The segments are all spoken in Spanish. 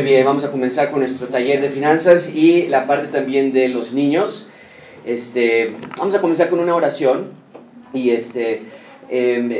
Muy bien, vamos a comenzar con nuestro taller de finanzas y la parte también de los niños. Este, vamos a comenzar con una oración y este, em,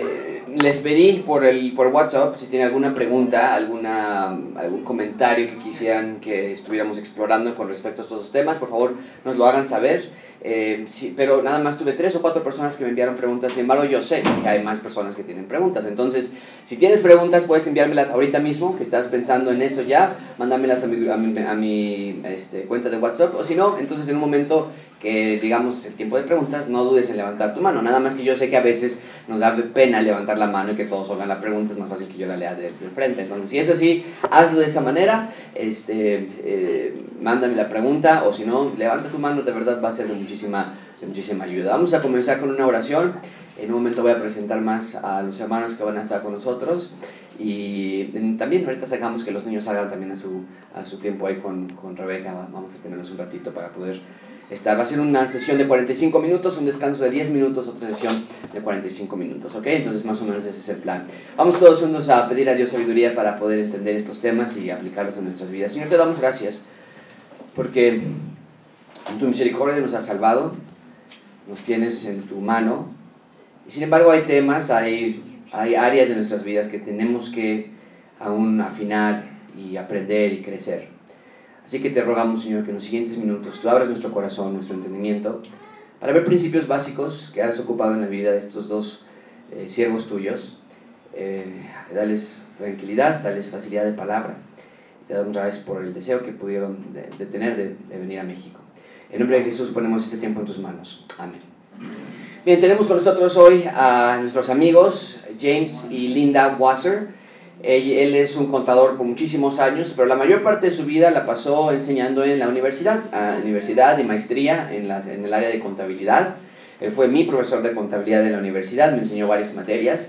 les pedí por, el, por WhatsApp si tienen alguna pregunta, alguna, algún comentario que quisieran que estuviéramos explorando con respecto a estos temas, por favor nos lo hagan saber. Eh, sí, pero nada más tuve tres o cuatro personas que me enviaron preguntas, sin embargo yo sé que hay más personas que tienen preguntas. Entonces, si tienes preguntas, puedes enviármelas ahorita mismo, que estás pensando en eso ya, mándamelas a mi, a mi, a mi este, cuenta de WhatsApp, o si no, entonces en un momento que digamos el tiempo de preguntas, no dudes en levantar tu mano. Nada más que yo sé que a veces nos da pena levantar la mano y que todos hagan la pregunta, es más fácil que yo la lea desde el frente. Entonces, si es así, hazlo de esa manera, este, eh, mándame la pregunta. O si no, levanta tu mano, de verdad va a ser de muchísima, de muchísima ayuda. Vamos a comenzar con una oración. En un momento voy a presentar más a los hermanos que van a estar con nosotros. Y también ahorita sacamos que los niños salgan también a su, a su tiempo ahí con, con Rebeca. Vamos a tenerlos un ratito para poder estar. Va a ser una sesión de 45 minutos, un descanso de 10 minutos, otra sesión de 45 minutos, ¿ok? Entonces más o menos ese es el plan. Vamos todos juntos a pedir a Dios sabiduría para poder entender estos temas y aplicarlos en nuestras vidas. Señor, te damos gracias porque en tu misericordia nos has salvado, nos tienes en tu mano. Y sin embargo hay temas, hay, hay áreas de nuestras vidas que tenemos que aún afinar y aprender y crecer. Así que te rogamos, Señor, que en los siguientes minutos tú abras nuestro corazón, nuestro entendimiento, para ver principios básicos que has ocupado en la vida de estos dos eh, siervos tuyos. Eh, dales tranquilidad, dales facilidad de palabra. Te damos gracias por el deseo que pudieron de, tener de, venir a México. En nombre de Jesús ponemos este tiempo en tus manos. Amén. Bien, tenemos con nosotros hoy a nuestros amigos James y Linda Wasser. Él es un contador por muchísimos años, pero la mayor parte de su vida la pasó enseñando en la universidad, a universidad y maestría en, las, en el área de contabilidad. Él fue mi profesor de contabilidad en la universidad, me enseñó varias materias.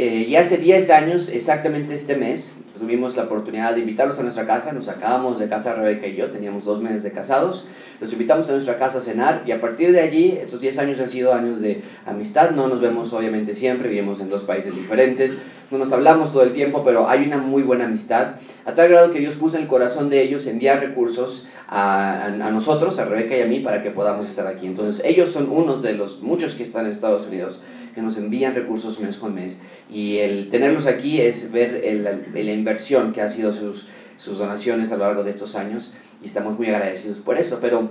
Eh, y hace 10 años, exactamente este mes, tuvimos la oportunidad de invitarlos a nuestra casa. Nos sacábamos de casa Rebeca y yo, teníamos dos meses de casados. Los invitamos a nuestra casa a cenar y a partir de allí, estos 10 años han sido años de amistad. No nos vemos obviamente siempre, vivimos en dos países diferentes. No nos hablamos todo el tiempo, pero hay una muy buena amistad. A tal grado que Dios puso en el corazón de ellos enviar recursos a, a, a nosotros, a Rebeca y a mí, para que podamos estar aquí. Entonces, ellos son unos de los muchos que están en Estados Unidos que nos envían recursos mes con mes. Y el tenerlos aquí es ver el, la inversión que ha sido sus, sus donaciones a lo largo de estos años y estamos muy agradecidos por eso. Pero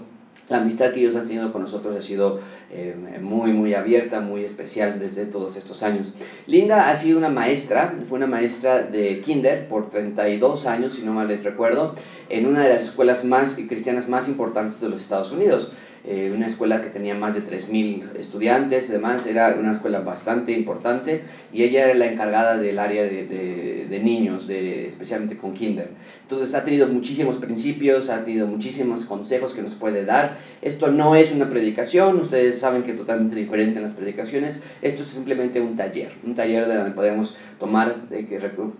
la amistad que ellos han tenido con nosotros ha sido eh, muy, muy abierta, muy especial desde todos estos años. Linda ha sido una maestra, fue una maestra de kinder por 32 años, si no mal recuerdo, en una de las escuelas más cristianas más importantes de los Estados Unidos. Eh, una escuela que tenía más de 3.000 estudiantes y demás, era una escuela bastante importante y ella era la encargada del área de, de, de niños, de, especialmente con kinder. Entonces ha tenido muchísimos principios, ha tenido muchísimos consejos que nos puede dar. Esto no es una predicación, ustedes saben que es totalmente diferente en las predicaciones, esto es simplemente un taller, un taller de donde podemos tomar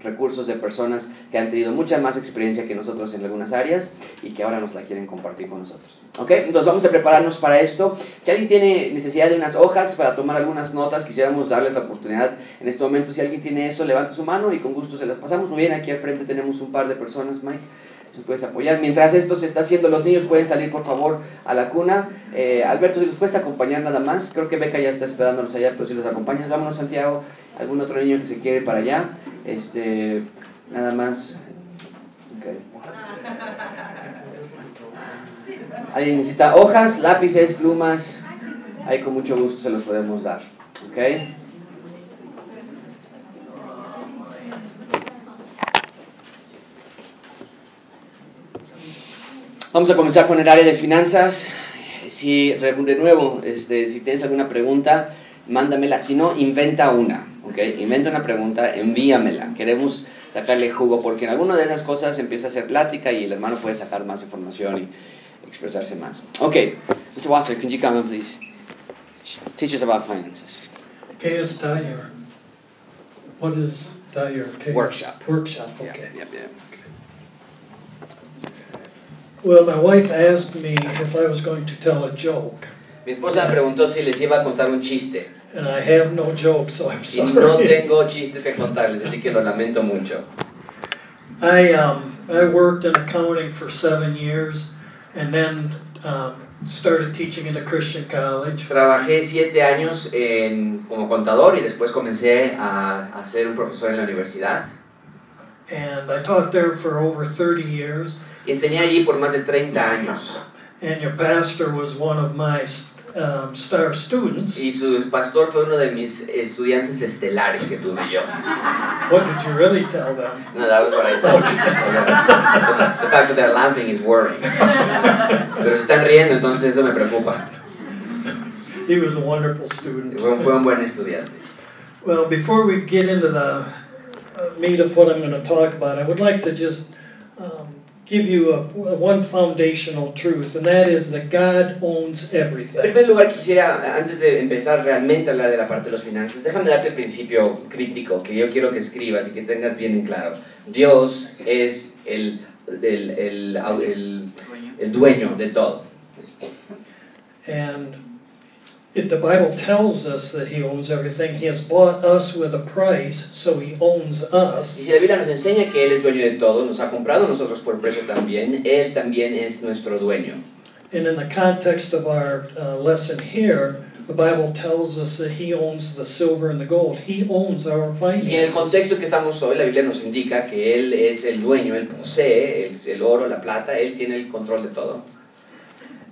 recursos de personas que han tenido mucha más experiencia que nosotros en algunas áreas y que ahora nos la quieren compartir con nosotros. ¿Ok? Entonces vamos a prepararnos para esto. Si alguien tiene necesidad de unas hojas para tomar algunas notas, quisiéramos darles la oportunidad en este momento. Si alguien tiene eso, levante su mano y con gusto se las pasamos. Muy bien, aquí al frente tenemos un par de personas, Mike. Si puedes apoyar. Mientras esto se está haciendo, los niños pueden salir, por favor, a la cuna. Eh, Alberto, si los puedes acompañar nada más. Creo que Beca ya está esperándolos allá, pero si los acompañas, vámonos, Santiago. Algún otro niño que se quiere para allá. Este, nada más. Okay. Alguien necesita hojas, lápices, plumas. Ahí con mucho gusto se los podemos dar. ¿Ok? Vamos a comenzar con el área de finanzas. Si, de nuevo, este, si tienes alguna pregunta, mándamela. Si no, inventa una. ¿ok? Inventa una pregunta, envíamela. Queremos sacarle jugo porque en alguna de esas cosas empieza a hacer plática y el hermano puede sacar más información y expresarse más. Okay, Mr. Wasser, can you come in, please teach us about finances? ¿Qué es taller? What is taller? ¿Qué? Workshop. Workshop, okay. Yeah, yeah, yeah. Well, my wife asked me if I was going to tell a joke, Mi esposa me preguntó si les iba a contar un chiste and I have no joke, so I'm sorry. y no tengo chistes que contarles, así que lo lamento mucho. I um, I worked in accounting for seven years and then um, started teaching in a Christian college. Trabajé siete años en- como contador y después comencé a, a ser un profesor en la universidad. And I taught there for over 30 years. Y enseñé allí por más de 30 años. And your pastor was one of my um, star students. Y su pastor fue uno de mis estudiantes estelares que tuve yo. What did you really tell them? No, that was what I told you. The fact that they're laughing is worrying. Pero están riendo, entonces eso me preocupa. He was a wonderful student. Fue, fue un buen estudiante. Well, before we get into the uh, meat of what I'm going to talk about, I would like to just give you a, one foundational truth, and that is that God owns En everything. primer lugar, quisiera, antes de empezar realmente a hablar de la parte de las finanzas, déjame darte el principio crítico que yo quiero que escribas y que tengas bien en claro. Dios es el, el, el, el- el dueño de todo. And if the Bible tells us that He owns everything, He has bought us with a price, so He owns Y us. si la Biblia nos enseña que Él es dueño de todo, nos ha comprado nosotros por precio también, Él también es nuestro dueño. And in the context of our uh, lesson here, the Bible tells us that He owns the silver and the gold. He owns our Y en el contexto que estamos hoy, la Biblia nos indica que Él es el dueño, Él posee el, el oro, la plata, Él tiene el control de todo.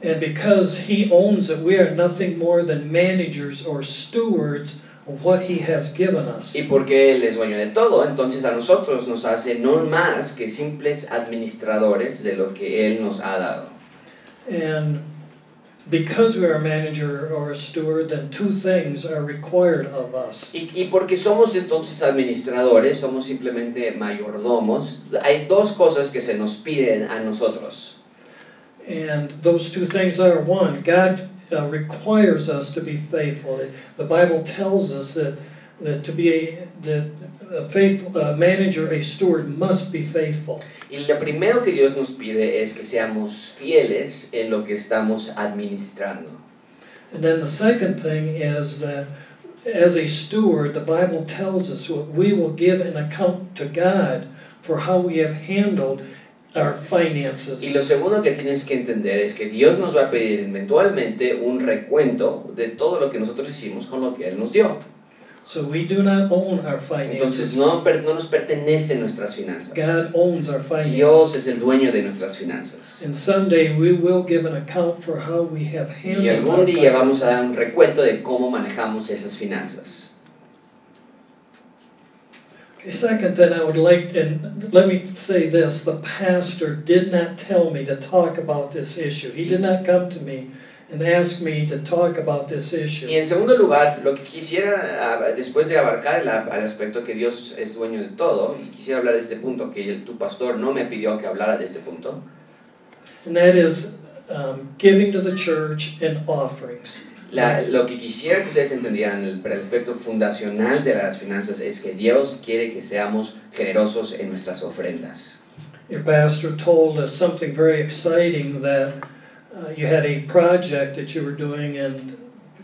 And because He owns it, we are nothing more than managers or stewards of what He has given us. Y porque Él es dueño de todo, entonces a nosotros nos hace no más que simples administradores de lo que Él nos ha dado. And because we are a manager or a steward, then two things are required of us. Y, y porque somos entonces administradores, somos simplemente mayordomos, hay dos cosas que se nos piden a nosotros. And those two things are one, God uh, requires us to be faithful. The Bible tells us that, that to be a, that a faithful a manager, a steward must be faithful. Y lo primero que Dios nos pide es que seamos fieles en lo que estamos administrando. And then the second thing is that as a steward, the Bible tells us what we will give an account to God for how we have handled our finances. Y lo segundo que tienes que entender es que Dios nos va a pedir eventualmente un recuento de todo lo que nosotros hicimos con lo que Él nos dio. So we do not own our Entonces finances. no, per- no nos pertenecen nuestras finanzas. God owns our finances. Dios es el dueño de nuestras finanzas. And someday we will give an account for how we have Y handled algún día vamos a dar un recuento de cómo manejamos esas finanzas. Second, then I would like, and let me say this, the pastor did not tell me to talk about this issue. He did not come to me and ask me to talk about this issue. Y en segundo lugar, lo que quisiera, ah, después de abarcar el, el aspecto que Dios es dueño de todo, y quisiera hablar de este punto, que el- tu pastor no me pidió que hablara de este punto, And that is um, giving to the church and offerings. La- lo que quisiera que ustedes entendieran, el, el aspecto fundacional de las finanzas es que Dios quiere que seamos generosos en nuestras ofrendas. Your pastor told us something very exciting that uh, you had a project that you were doing and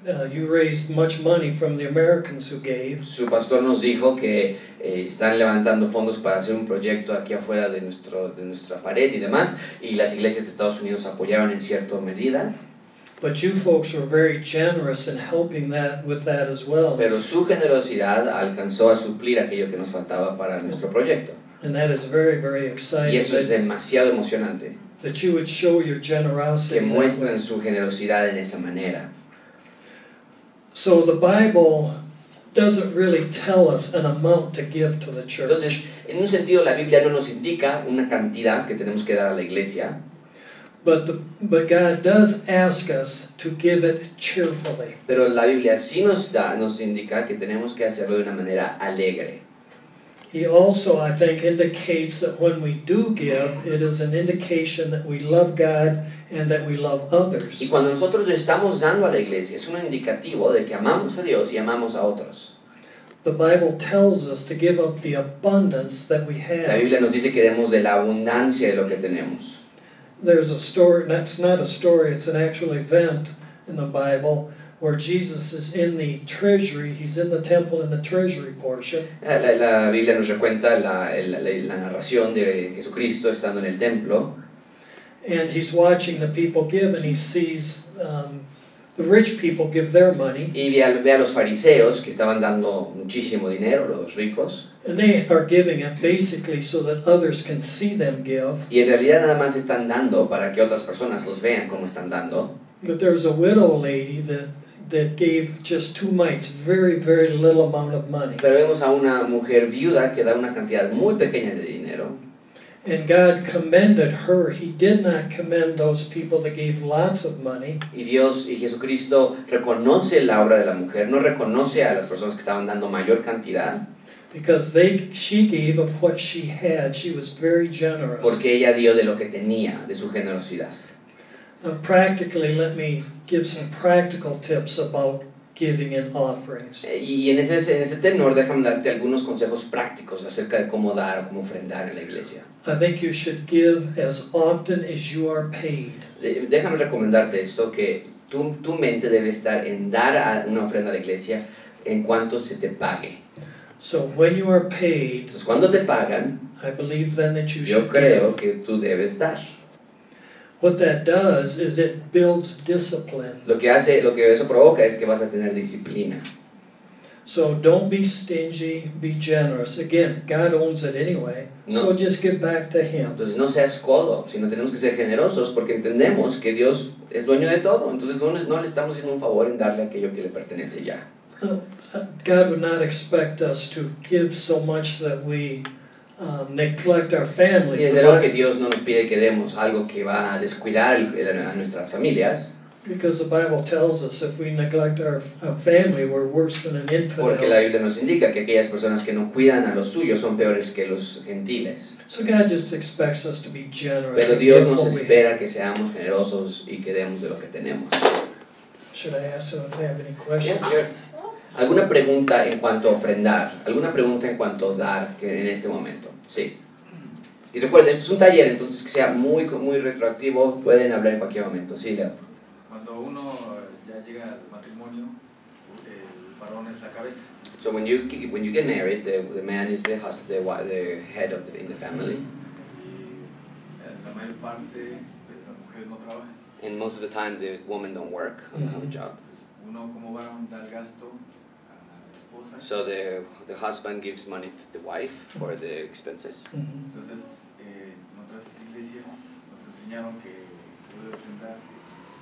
uh, you raised much money from the Americans who gave. Su pastor nos dijo que eh, están levantando fondos para hacer un proyecto aquí afuera de, nuestro, de nuestra pared y demás, y las iglesias de Estados Unidos apoyaron en cierta medida, But you folks were very generous in helping that with that as well. pero su generosidad alcanzó a suplir aquello que nos faltaba para nuestro proyecto. And that is very, very Y exciting eso es demasiado emocionante, that you would show your generosity. que way. su generosidad en esa manera. So the Bible doesn't really tell us an amount to give to the church. Entonces, en un sentido, la Biblia no nos indica una cantidad que tenemos que dar a la iglesia, But, the, but God does ask us to give it cheerfully. pero la Biblia sí nos, da, nos indica que tenemos que hacerlo de una manera alegre. He also, I think, indicates that when we do give, it is an indication that we love God and that we love others. Y cuando nosotros estamos dando a la iglesia, es un indicativo de que amamos a Dios y amamos a otros. The Bible tells us to give up the abundance that we La have. Biblia nos dice que demos de la abundancia de lo que tenemos. There's a story, that's not a story, it's an actual event in the Bible where Jesus is in the treasury, he's in the temple in the treasury portion, La, la- la Biblia nos recuenta la, la- la narración de Jesucristo estando en el templo. And he's watching the people give, and he sees um, the rich people give their money, y ve a, ve a los fariseos que estaban dando muchísimo dinero, los ricos, and they are giving it basically so that others can see them give. y en realidad nada más están dando para que otras personas los vean cómo están dando. But there's a widow lady that that gave just two mites, very very little amount of money, Pero vemos a una mujer viuda que da una cantidad muy pequeña de dinero and God commended her. He did not commend those people that gave lots of money. y Dios y Jesucristo reconoce la obra de la mujer, no reconoce a las personas que estaban dando mayor cantidad, Because they, she gave of what she had. She was very generous. porque ella dio de lo que tenía, de su generosidad. Now, practically, let me give some practical tips about giving and offerings. Eh, Y en ese, en ese tenor, déjame darte algunos consejos prácticos acerca de cómo dar o cómo ofrendar en la iglesia. I think you should give as often as you are paid. Déjame recomendarte esto, que tu, tu mente debe estar en dar una ofrenda a la iglesia en cuanto se te pague. So when you are paid, Entonces, cuando te pagan, I believe then that you yo should creo give. que tú debes dar. What that does is it builds discipline. Lo que hace, lo que eso provoca es que vas a tener disciplina. So don't be stingy, be generous. Again, God owns it anyway. No. So just give back to Him. Entonces no seas codo, sino tenemos que ser generosos porque entendemos que Dios es dueño de todo. Entonces no, no le estamos haciendo un favor en darle aquello que le pertenece ya. Uh, God would not expect us to give so much that we um, neglect our Y families. desde The luego que Dios no nos pide que demos algo que va a descuidar a nuestras familias, Because the Bible tells us if we neglect our, our family, we're worse than an porque la infidel. Biblia nos indica que aquellas personas que no cuidan a los suyos son peores que los gentiles. So God just expects us to be generous. Pero Dios nos espera que seamos generosos y que demos de lo que tenemos. Should I ask them if they have any questions? ¿Alguna pregunta en cuanto a ofrendar? ¿Alguna pregunta en cuanto a dar en este momento? Sí. Y recuerden, esto es un taller, entonces que sea muy, muy retroactivo, pueden hablar en cualquier momento. Sí, Leo. Cuando uno ya llega al matrimonio, el varón es la cabeza. So when you when you get married, the, the man is the hus- the, wi- the head of the, in the family, Y eh, la mayor parte pues, las mujeres no trabajan. and most of the time the woman don't work, don't have a job. Pues uno como varón da el gasto. So the the husband gives money to the wife for the expenses. Entonces, eh, en otras iglesias nos enseñaron que debe ofrendar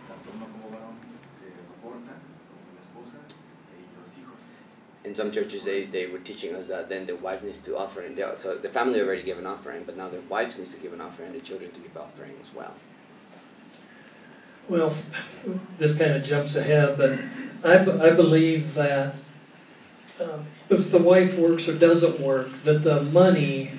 tanto uno como varón que aporta, como la esposa y los hijos. In some churches, they, they were teaching us that then the wife needs to offer, and they- so the family already gave an offering, but now the wives needs to give an offering, and the children to give offering as well. Well, this kind of jumps ahead, but I, b- I believe that um, if the wife works or doesn't work, that the money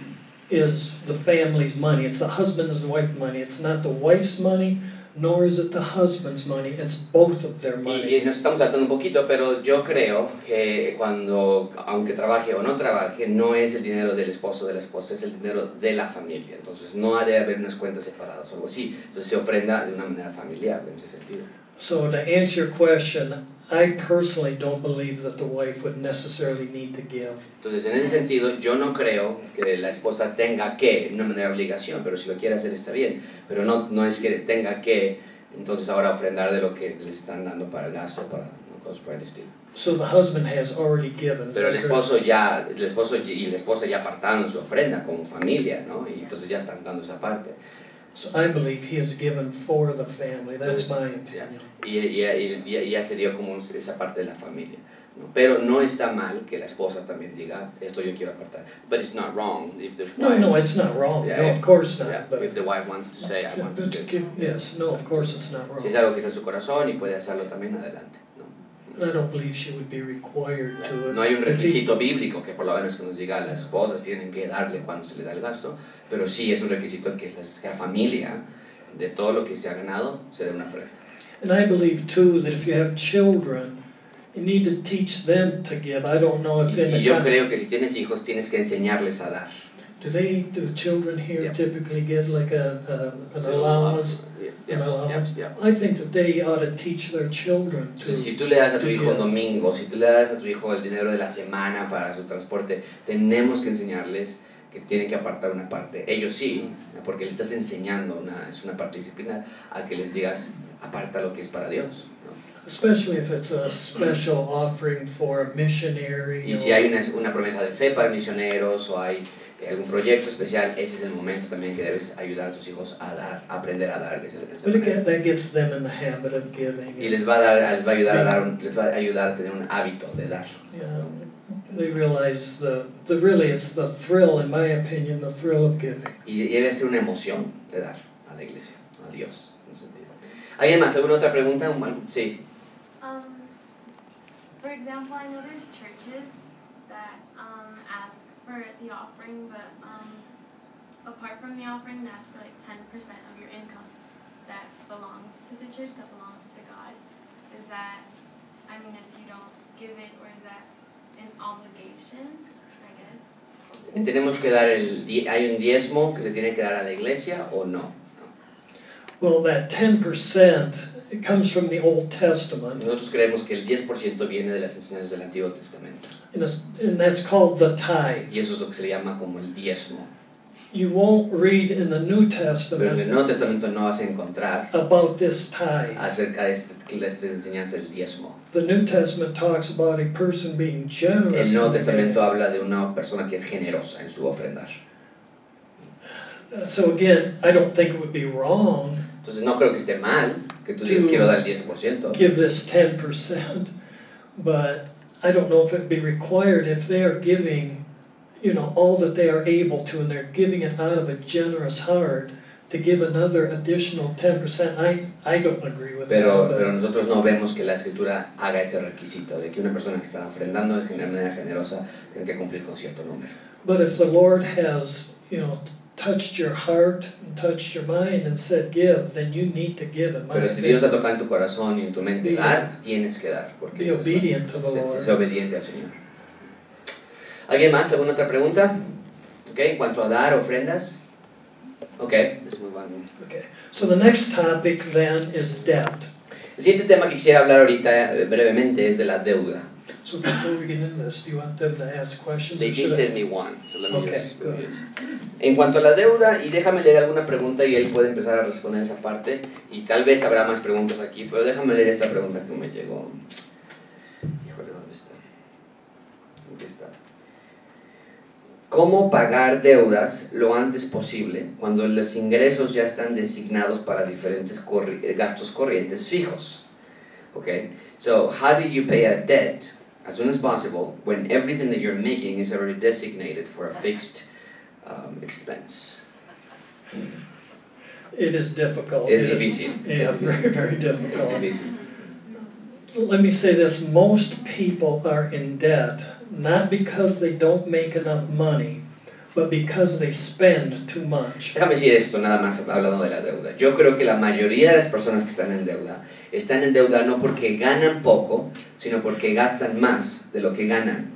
is the family's money. It's the husband and wife's money. It's not the wife's money, nor is it the husband's money. It's both of their Y, money. y nos estamos saltando un poquito, pero yo creo que cuando, aunque trabaje o no trabaje, no es el dinero del esposo o de la esposa, es el dinero de la familia. Entonces no ha de haber unas cuentas separadas o algo así. Entonces se ofrenda de una manera familiar en ese sentido. So to answer your question, I personally don't believe that the wife would necessarily need to give. Entonces en ese sentido yo no creo que la esposa tenga que, de una manera de obligación, pero si lo quiere hacer está bien. Pero no, no es que tenga que, entonces ahora ofrendar de lo que les están dando para el gasto, para ¿no? cosas por el estilo. So the husband has already given. Pero el esposo ya, el esposo y la esposa ya apartaron su ofrenda como familia, ¿no? Y entonces ya están dando esa parte. So I believe he has given for the family. That's my Ya. opinion. Y, y- y- y- ya se dio como esa parte de la familia. ¿no? Pero no está mal que la esposa también diga, esto yo quiero apartar. But it's not wrong if the No, wife, no, it's not wrong. Yeah, No, if- of course not. yeah, But if the wife wanted to say, I want to yes, no, of course it's not Si es wrong. algo que está en su corazón y puede hacerlo también, adelante. ¿No? I don't believe she would be required to. No hay un requisito bíblico que por lo menos que nos diga las esposas tienen que darle cuando se le da el gasto, pero sí es un requisito que las- la familia, de todo lo que se ha ganado, se dé una ofrenda. And I believe too that if you have children, you need to teach them to give. I don't know if Y the yo creo que si tienes hijos tienes que enseñarles a dar. Do they, do children here Yeah. typically get like a, a an allowance? Off- yeah, An yeah, allowance? yeah, yeah. I think that they ought to teach their children to. Entonces, si tú le das a tu hijo un domingo, si tú le das a tu hijo el dinero de la semana para su transporte, tenemos que enseñarles que tienen que apartar una parte. Ellos sí, porque le estás enseñando, una, es una parte disciplinar, a que les digas, aparta lo que es para Dios. ¿no? Especially if it's a special offering for a missionary. Y si hay una, una promesa de fe para misioneros o hay eh, algún proyecto especial, ese es el momento también que debes ayudar a tus hijos a dar, a aprender a dar de esa, esa manera. Y les va a dar, les va a ayudar a dar, un- les va a ayudar a tener un hábito de dar. Yeah, they realize the, the really it's the thrill, in my opinion, the thrill of giving. Y debe ser una emoción de dar a la iglesia, a Dios. en ese sentido. ¿Alguien más? ¿Alguna otra pregunta? Sí. Um, for example, I know there's churches that um, ask for the offering, but um, apart from the offering, they ask for like 10% of your income that belongs to the church, that belongs to God. Is that, I mean, if you don't give it, or is that an obligation, I guess? ¿Tenemos que dar el, di- hay un diezmo que se tiene que dar a la iglesia o no? Well, that 10% it comes from the Old Testament, Nosotros creemos que el 10% viene de las enseñanzas del Antiguo Testamento. and, and that's called the Y tithe. eso es lo que se le llama como el diezmo. You won't read in the New Pero en el Testament Nuevo Testamento no vas a encontrar about this tithe. acerca de, este, de esta enseñanza del diezmo. The New Testament talks about a person being generous. El Nuevo Testamento habla de una persona que es generosa en su ofrendar. So again, I don't think it would be wrong Entonces no creo que esté mal que tú digas quiero dar el 10%. give this 10%, but I don't know if it'd be required if they are giving, you know, all that they are able to, and they're giving it out of a generous heart, to give another additional 10%. I, I don't agree with Pero, that. pero nosotros no vemos que la escritura haga ese requisito de que una persona que está ofrendando de manera generosa tenga que cumplir con cierto número. but if the Lord has, you know, touched your heart and touched your mind and said give, then you need to give. In my Pero si Dios ha tocado en tu corazón y en tu mente Be- dar, tienes que dar. Porque Be eso es- obedient to the Lord. sé obediente al Señor. ¿Alguien más? ¿Alguna otra pregunta? ¿Ok? En cuanto a dar ofrendas. Ok, es muy bueno. Okay. So the next topic then is debt. El siguiente tema que quisiera hablar ahorita eh, brevemente es de la deuda. So before we get into this, do you want them to ask questions? They or did should I- send me one, so let me Okay, just- good. En cuanto a la deuda, y déjame leer alguna pregunta y él puede empezar a responder esa parte, y tal vez habrá más preguntas aquí, pero déjame leer esta pregunta que me llegó. Híjole, ¿dónde está? Aquí está. ¿Cómo pagar deudas lo antes posible cuando los ingresos ya están designados para diferentes corri- gastos corrientes fijos? Okay, so how do you pay a debt as soon as possible when everything that you're making is already designated for a fixed um, expense? It is difficult. Es It is- difícil. Yeah, very, very difficult. difícil. Let me say this, most people are in debt, not because they don't make enough money, but because they spend too much. Déjame decir esto nada más hablando de la deuda. Yo creo que la mayoría de las personas que están en deuda están en deuda no porque ganan poco, sino porque gastan más de lo que ganan.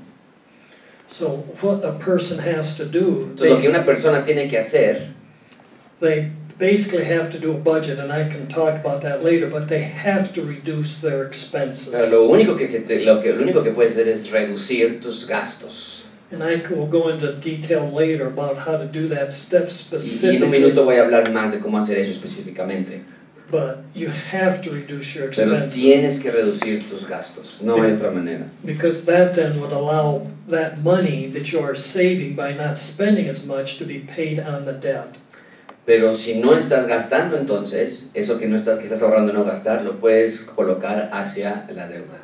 So what a person has to do, Entonces lo que they, una persona tiene que hacer they basically have to do a budget, and I can talk about that later, but they have to reduce their Pero expenses. lo único que se te- lo que lo único que puedes hacer es reducir tus gastos. And I will go into detail later about how to do that step Y, y en un minuto specifically, voy a hablar más de cómo hacer eso específicamente. But you have to reduce your Pero expenses. tienes que reducir tus gastos. No hay otra manera. Because that then would allow that money that you are saving by not spending as much to be paid on the debt. Pero si no estás gastando entonces, eso que no estás que estás ahorrando no gastar, lo puedes colocar hacia la deuda.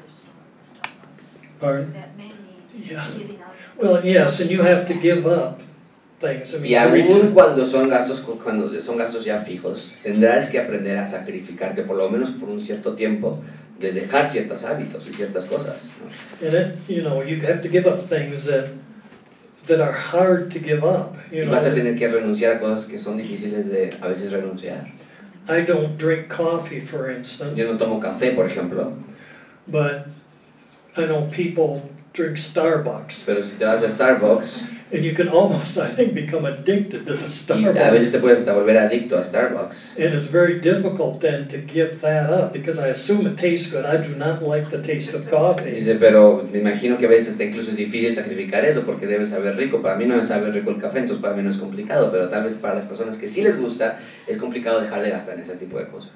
Pardon? That may need Yeah. giving up. Well, yes, and you have to give up things. I mean, Y aún cuando son gastos cuando son gastos ya fijos, tendrás que aprender a sacrificarte por lo menos por un cierto tiempo de dejar ciertos hábitos y ciertas cosas. ¿no? and it, you know, you have to give up things that that are hard to give up. You Y know, vas a tener que renunciar a cosas que son difíciles de a veces renunciar. I don't drink coffee, for instance, Yo no tomo café, por ejemplo, but I know people drink Starbucks, pero si te vas a Starbucks And you can almost, I think, become addicted to the Y a veces Starbucks. te puedes hasta volver adicto a Starbucks. And it's very difficult then to give that up because I assume it tastes good. I do not like the taste of coffee. Dice, pero me imagino que a veces hasta incluso es difícil sacrificar eso porque debe saber rico. Para mí no me sabe rico el café, entonces para mí no es complicado, pero tal vez para las personas que sí les gusta es complicado dejar de gastar en ese tipo de cosas.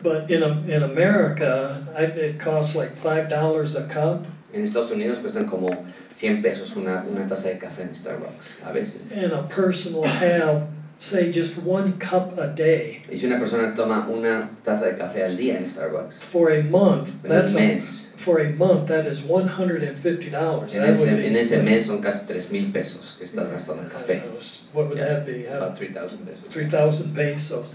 But in, Am- in America, I, it costs like $5 a cup. En Estados Unidos cuestan como 100 pesos una, una taza de café en Starbucks, a veces. And a person will have, say, just one cup a day. Y si una persona toma una taza de café al día en Starbucks, For a month, that's un a, mes, for a month, that is $150. en ese, be- en ese mes son casi 3 mil pesos que estás gastando en café. What would that be? About 3,000 pesos. three thousand pesos.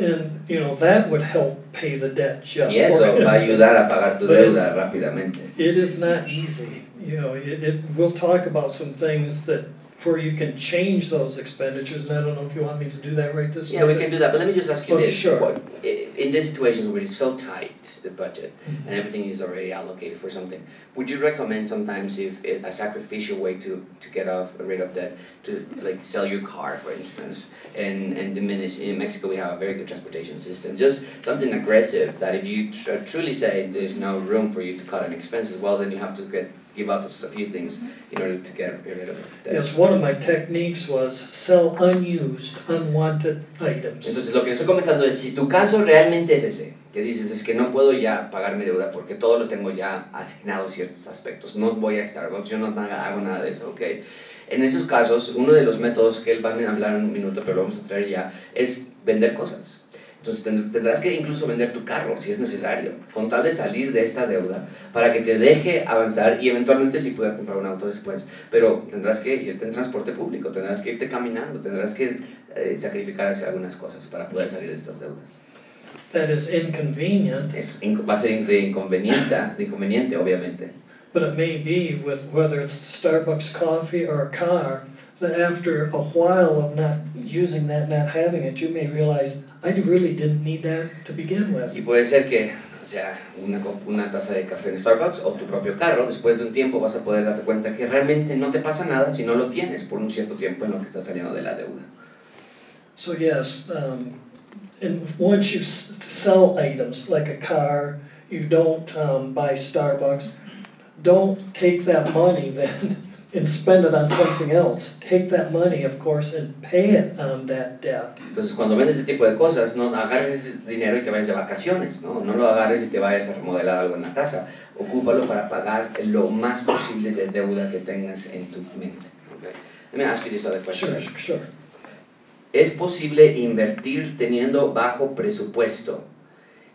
And, you know, that would help pay the debt just Y eso va a instance. ayudar a pagar tu But deuda it's- rápidamente. It is not easy, you know, it, it, we'll talk about some things that, where you can change those expenditures, and I don't know if you want me to do that right this Yeah, we minute. can do that, but let me just ask you Okay, this. sure. What- i- In these situations where it's so tight, the budget, Mm-hmm. and everything is already allocated for something, would you recommend sometimes if it, a sacrificial way to, to get off rid of debt, to like sell your car, for instance, and, and diminish, in Mexico we have a very good transportation system, just something aggressive that if you tr- truly say there's no room for you to cut on expenses, well then you have to get, give up a few things in order to get rid of debt. Yes, one of my techniques was sell unused, unwanted items. Entonces lo que estoy comentando es, si tu caso realmente es ese, que dices, es que no puedo ya pagar mi deuda porque todo lo tengo ya asignado a ciertos aspectos, no voy a Starbucks, yo no hago nada de eso, ¿ok? En esos casos, uno de los métodos que él va a hablar en un minuto, pero lo vamos a traer ya, es vender cosas. Entonces ten- tendrás que incluso vender tu carro si es necesario, con tal de salir de esta deuda, para que te deje avanzar y eventualmente sí poder comprar un auto después. Pero tendrás que irte en transporte público, tendrás que irte caminando, tendrás que eh, sacrificar hacia algunas cosas para poder salir de estas deudas. That is inconvenient, Es, va a ser de inconveniente, de inconveniente, obviamente. but it may be with whether it's Starbucks coffee or a car, that after a while of not using that, not having it, you may realize, I really didn't need that to begin Y with. puede ser que o sea una, una taza de café en Starbucks o tu propio carro, después de un tiempo vas a poder darte cuenta que realmente no te pasa nada si no lo tienes por un cierto tiempo en lo que estás saliendo de la deuda. So yes, um, and once you sell items like a car, you don't um, buy Starbucks. Don't take that money then and spend it on something else. Take that money, of course, and pay it on that debt. Entonces, cuando vendes ese tipo de cosas, no agarres ese dinero y te vayas de vacaciones, ¿no? No lo agarres y te vayas a remodelar algo en la casa. Ocúpalo para pagar lo más posible de deuda que tengas en tu mente. Okay? Let me ask you this other question. Sure, sure. ¿Es posible invertir teniendo bajo presupuesto?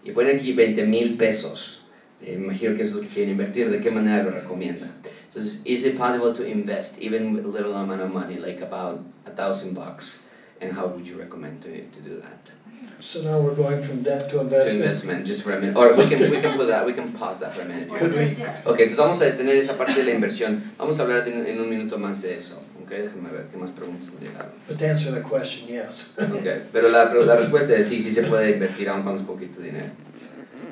Y pone aquí 20 mil pesos. Eh, imagino que eso es lo que quieren invertir. ¿De qué manera lo recomienda? Entonces, ¿is it possible to invest even with a little amount of money, like about a thousand bucks? And how would you recommend to, to do that? So now we're going from debt to investment. To investment. investment, just for a minute. Or we can, we can put that, we can pause that for a minute. Could we- Ok, entonces vamos a detener esa parte de la inversión. Vamos a hablar en, en un minuto más de eso. Ok, déjenme ver qué más preguntas me llegaron. But to answer the question, yes. Ok, pero la, pero la respuesta es sí, sí se puede invertir aun cuando es poquito de dinero.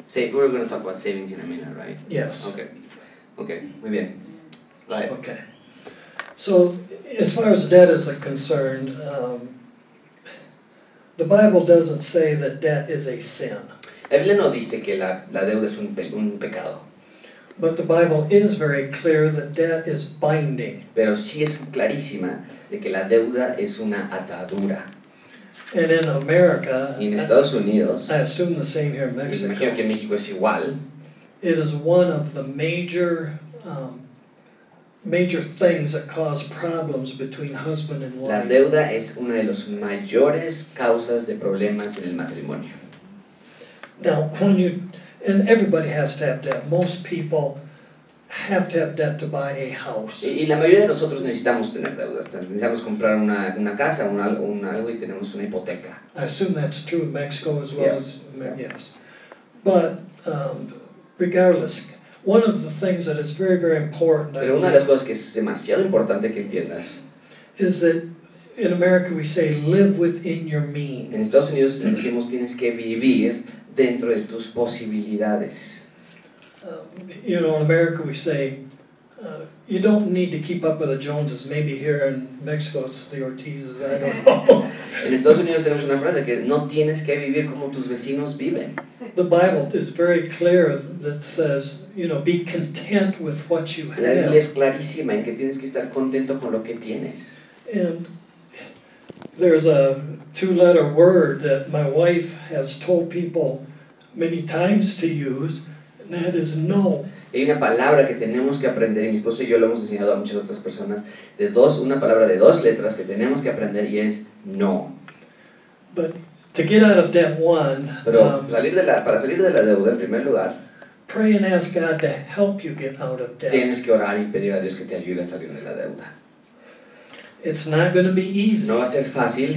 Say, we're going to talk about savings in a minute, right? Yes. Ok, ok, muy bien. Right. Okay. So as far as debt is concerned, um, the Bible doesn't say that debt is a sin. La Biblia no dice que la, la deuda es un, pe- un pecado, But the Bible is very clear that debt is binding. pero sí es clarísima de que la deuda es una atadura. And in America, Y en Estados Unidos, I assume the same here in Mexico, imagino que en México es igual, it is one of the major, um, major things that cause problems between husband and la wife. deuda es una de las mayores causas de problemas en el matrimonio. Now, when you, and everybody has to have debt. Most people have to have debt to buy a house. Y, y la mayoría de nosotros necesitamos tener deudas, necesitamos comprar una, una casa, un, un algo y tenemos una hipoteca. I assume that's true in Mexico as well Yeah. as, yes. But um, regardless, one of the things that is very, very important Pero una de las cosas que es demasiado importante que entiendas, is that in America we say live within your en means. Estados Unidos decimos tienes que vivir dentro de tus posibilidades. Um, you know, in America we say uh, you don't need to keep up with the Joneses. Maybe here in Mexico it's the Ortizes, I don't know. En Estados Unidos tenemos una frase que no tienes que vivir como tus vecinos viven. the Bible is very clear that says, you know, be content with what you have. La Biblia have. es clarísima en que tienes que estar contento con lo que tienes. And there's a two letter word that my wife has told people many times to use, and that is no. Hay una palabra que tenemos que aprender, y mi esposo y yo lo hemos enseñado a muchas otras personas, de dos, una palabra de dos letras que tenemos que aprender y es no. But to get out of debt, one, Pero um, salir de la, para salir de la deuda, en primer lugar, pray and ask God to help you get out of debt. tienes que orar y pedir a Dios que te ayude a salir de la deuda. It's not going to be easy. No va a ser fácil,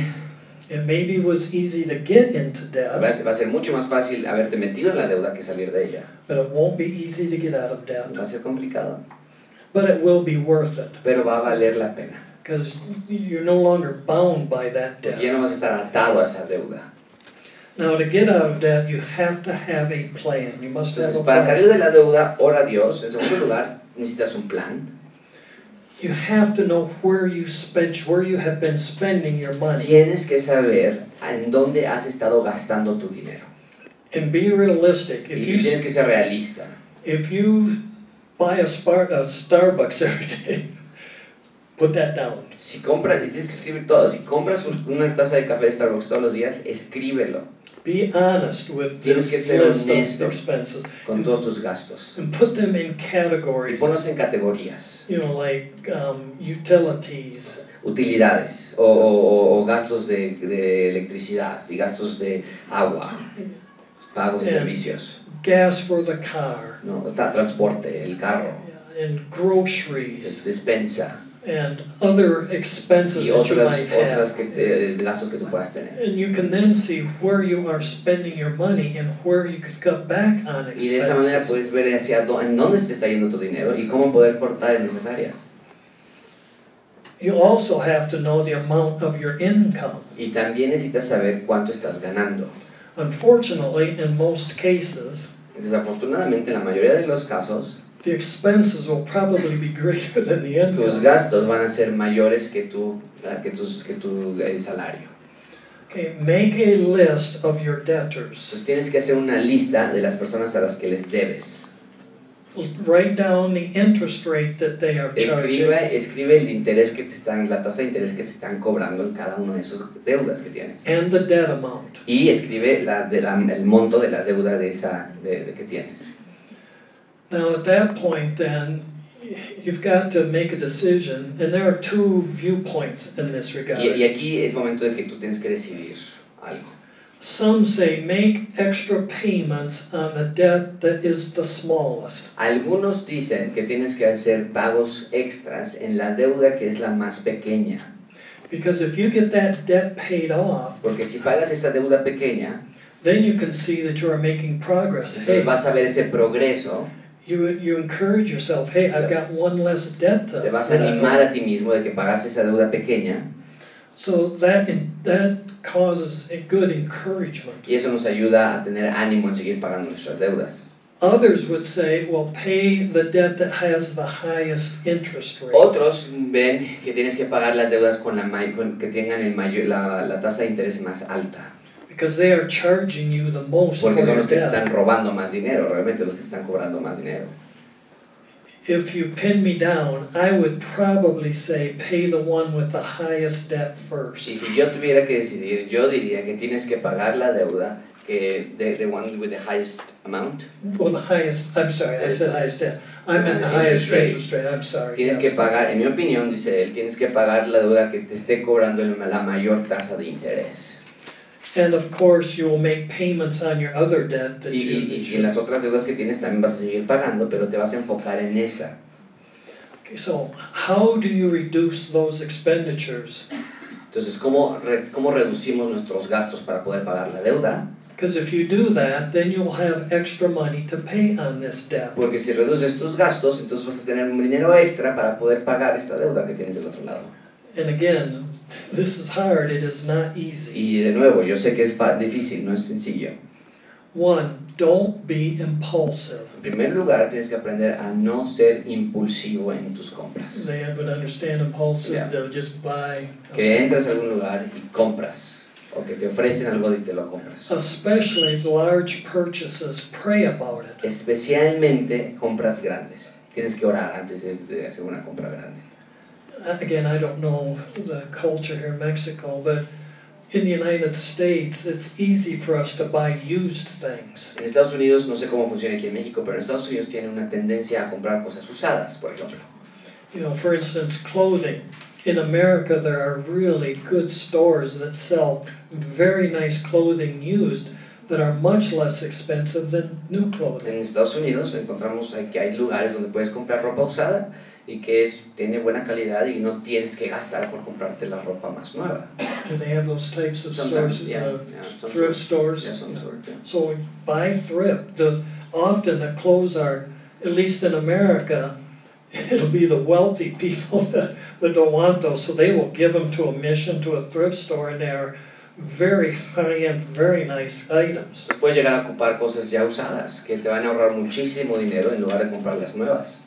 It maybe was easy to get into va debt, a ser, va a ser mucho más fácil haberte metido en la deuda que salir de ella. but it won't be easy to get out of debt. Va a ser complicado, But it will be worth it pero va a valer la pena. because you're no longer bound by that Porque ya debt. no vas a estar atado a esa deuda. Now, to get out of debt, you have to have a plan. You must have Entonces, a para plan. salir de la deuda, ora a Dios. En segundo lugar, necesitas un plan. You have to know where you spent, where you have been spending your money, Tienes que saber en dónde has estado gastando tu dinero. and be realistic. If Y you tienes que ser realista. if you buy a, Spar, a Starbucks every day, put that down. Si compras, y tienes que escribir todo. Si compras un- una taza de café de Starbucks todos los días, escríbelo Be honest with Tienes this que ser list of expenses con todos tus gastos. and put them in Y categories. ponlos en categorías. You know, like um, utilities, Utilidades o, o- o gastos de, de electricidad y gastos de agua, pagos de Yeah. servicios, gas for the car, ¿no? Ta- transporte, el carro, and groceries, despensa and other expenses y that you otras, might otras have. que te- gastos que tú puedas tener. And you can then see where you are spending your money and where you could cut back on Y de esa manera expenses. puedes ver hacia en dónde se está yendo tu dinero y cómo poder cortar en esas áreas. You also have to know the amount of your income. Y también necesitas saber cuánto estás ganando. Unfortunately, in most cases, Desafortunadamente, en la mayoría de los casos, the expenses will probably be greater than the tus income. gastos van a ser mayores que tu, ah, que tus, que tu eh, salario. Okay, make a list of your debtors. Entonces tienes que hacer una lista de las personas a las que les debes. Write down the interest rate that they are charging. Escribe, escribe el interés que te están, la tasa de interés que te están cobrando en cada una de esas deudas que tienes. and the debt amount. Y escribe la, de la- el monto de la deuda de esa de, de que tienes. Now, at that point, then, you've got to make a decision, and there are two viewpoints in this regard. Y, y aquí es momento de que tú tienes que decidir algo. Some say make extra payments on the debt that is the smallest. Algunos dicen que tienes que hacer pagos extras en la deuda que es la más pequeña. Because if you get that debt paid off, Porque si pagas esa deuda pequeña, then you can see that you are making progress. entonces Hey, vas a ver ese progreso, you, you encourage yourself, hey, I've got one less debt to te vas a that I owe." animar a ti mismo de que pagaste esa deuda pequeña So that, that causes a good encouragement. y eso nos ayuda a tener ánimo en seguir pagando nuestras deudas. Others would say, well, pay the debt that has the highest interest rate. Otros ven que tienes que pagar las deudas con la con- que tengan el mayor, la, la tasa de interés más alta, Because they are charging you the most for porque son los que te están robando más dinero, realmente los que te están cobrando más dinero. If you pin me down, I would probably say pay the one with the highest debt first. Y si yo tuviera que decidir, yo diría que tienes que pagar la deuda que the, the one with the highest amount. Well, the highest, I'm sorry, I said highest debt. I meant the Uh, highest interest rate. interest rate, I'm sorry. Tienes yes. que pagar, en mi opinión, dice él, tienes que pagar la deuda que te esté cobrando la mayor tasa de interés. And of course, you will make payments on your other debt that Y, you. y, y en las otras deudas que tienes también vas a seguir pagando, pero te vas a enfocar en esa. Okay, So, how do you reduce those expenditures? Entonces, ¿cómo, ¿cómo reducimos nuestros gastos para poder pagar la deuda? Because if you do that, then you'll have extra money to pay on this debt. Porque si reduces tus gastos, entonces vas a tener un dinero extra para poder pagar esta deuda que tienes del otro lado. And again, this is hard, it is not easy. Y de nuevo, yo sé que es difícil, no es sencillo. One, don't be impulsive. En primer lugar, tienes que aprender a no ser impulsivo en tus compras. They would understand impulsive, Yeah. they'll just buy. Que entras a algún lugar y compras, o que te ofrecen algo y te lo compras. Especially large purchases, pray about it. Especialmente compras grandes. Tienes que orar antes de, de hacer una compra grande. Again, I don't know the culture here in Mexico, but in the United States, it's easy for us to buy used things. En Estados Unidos, no sé cómo funciona aquí en México, pero en Estados Unidos tienen una tendencia a comprar cosas usadas, por ejemplo. You know, for instance, clothing. In America, there are really good stores that sell very nice clothing used that are much less expensive than new clothing. En Estados Unidos encontramos que hay lugares donde puedes comprar ropa usada y que es, tiene buena calidad y no tienes que gastar por comprarte la ropa más nueva. Do they have those types of Sometimes, stores, yeah, uh, yeah, some thrift stores. Yeah, some sort, yeah. So buy thrift. The, often the clothes are, at least in America, it'll be the wealthy people that, that don't want those, so they will give them to a mission, to a thrift store, and they're very high-end, very nice items. Puedes llegar a ocupar cosas ya usadas que te van a ahorrar muchísimo dinero en lugar de comprar las nuevas.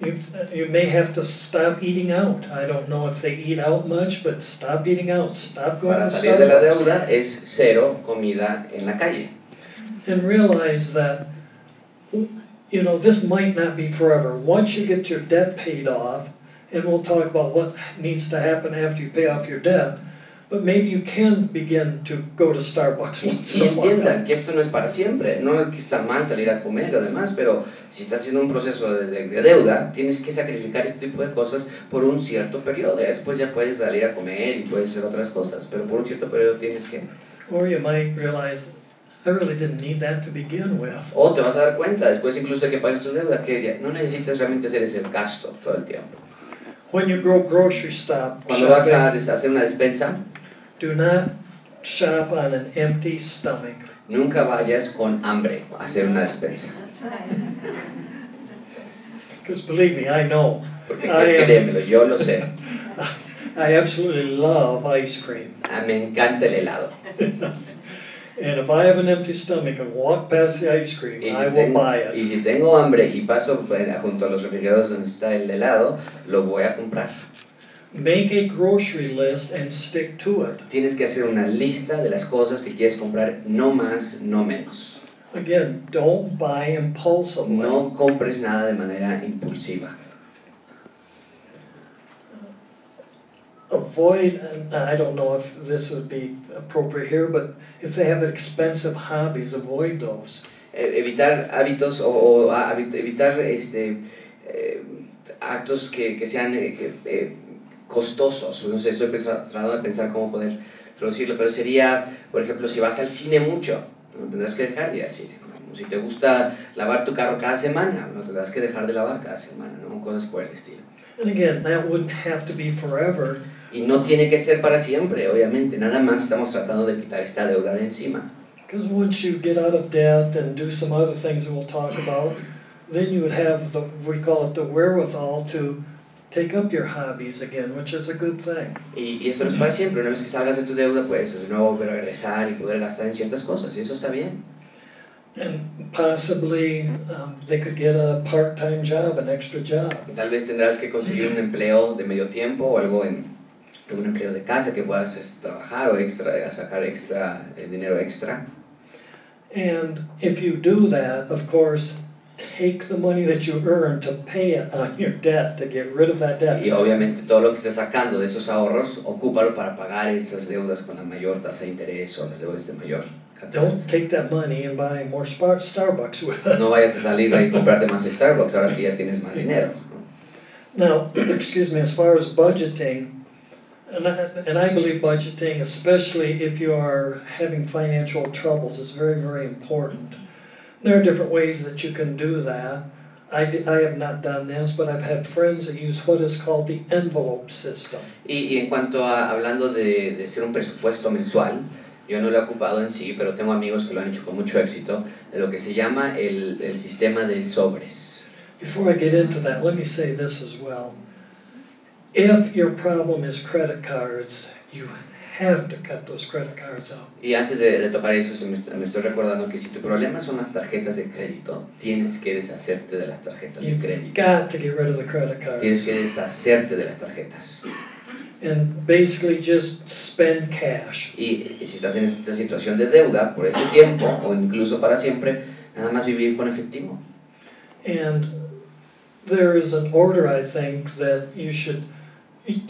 You, you may have to stop eating out. I don't know if they eat out much, but stop eating out. Stop going Para to salir de la deuda es cero comida en la calle. And realize that, you know, this might not be forever. Once you get your debt paid off, and we'll talk about what needs to happen after you pay off your debt, but maybe you can begin to go to Starbucks once y entiendan que esto no es para siempre, no es que está mal salir a comer además, pero si estás haciendo un proceso de, de- de deuda, tienes que sacrificar este tipo de cosas por un cierto periodo. Después ya puedes salir a comer y puedes hacer otras cosas, pero por un cierto periodo tienes que... Or you might realize, I really didn't need that to begin with. O te vas a dar cuenta, después incluso de que pagues tu deuda, que ya no necesitas realmente hacer ese gasto todo el tiempo. When you go grocery stop Cuando vas a shopping, hacer una despensa, do not shop on an empty stomach. nunca vayas con hambre a hacer una despensa. Because believe me, I know. Porque I am- créemelo, yo lo sé. I absolutely love ice cream. Ah, Me encanta el helado. And if I have an empty stomach and walk past the ice cream, Y I si, will tengo, buy y it. si tengo hambre y paso eh, junto a los refrigeradores donde está el helado, lo voy a comprar. Make a grocery list and stick to it. Tienes que hacer una lista de las cosas que quieres comprar, no más, no menos. Again, don't buy impulsively. No compres nada de manera impulsiva. Avoid, and I don't know if this would be appropriate here, but if they have expensive hobbies, avoid those. Eh, evitar hábitos o, o evitar este, eh, actos que, que sean eh, eh, costosos. No sé, estoy pensa- tratando de pensar cómo poder traducirlo, pero sería, por ejemplo, si vas al cine mucho, ¿no? tendrás que dejar de ir al cine. ¿no? Si te gusta lavar tu carro cada semana, no tendrás que dejar de lavar cada semana, ¿no? cosas por el estilo. And again, that wouldn't have to be forever. Y no tiene que ser para siempre, obviamente. Nada más estamos tratando de quitar esta deuda de encima. Because once you get out of debt and do some other things that we'll talk about, then you would have the, we call it the wherewithal to take up your hobbies again, which is a good thing. Y, y esto no es para siempre. Una vez que salgas de tu deuda, puedes de nuevo regresar y poder gastar en ciertas cosas. Y eso está bien. And possibly um, they could get a part time job, an extra job. Tal vez tendrás que conseguir un empleo de medio tiempo o algo en algún empleo de casa que puedas es, trabajar o extra, a sacar extra eh, dinero extra. And if you do that, of course, take the money that you earn to pay it on your debt, to get rid of that debt. Y obviamente todo lo que estés sacando de esos ahorros, ocúpalo para pagar esas deudas con la mayor tasa de interés o las deudas de mayor. Don't take that money and buy more Starbucks with it. No vayas a salir y comprarte más Starbucks ahora que ya tienes más dinero. ¿no? Now, excuse me, as far as budgeting, and I, and I believe budgeting, especially if you are having financial troubles, is very, very important. There are different ways that you can do that. I, I have not done this, but I've had friends that use what is called the envelope system. Y, y en cuanto a hablando de, de hacer un presupuesto mensual, yo no lo he ocupado en sí, pero tengo amigos que lo han hecho con mucho éxito, de lo que se llama el, el sistema de sobres. Before I get into that, let me say this as well. If your problem is credit cards, you have to cut those credit cards out. Y antes de, de tocar eso, me, me estoy recordando que si tu problema son las tarjetas de crédito, tienes que deshacerte de las tarjetas de You've crédito. got to get rid of the credit Tienes cards que deshacerte de las tarjetas. and basically just spend cash. Y, y si estás en esta situación de deuda por ese tiempo o incluso para siempre, nada más vivir con efectivo. And there is an order, I think, that you should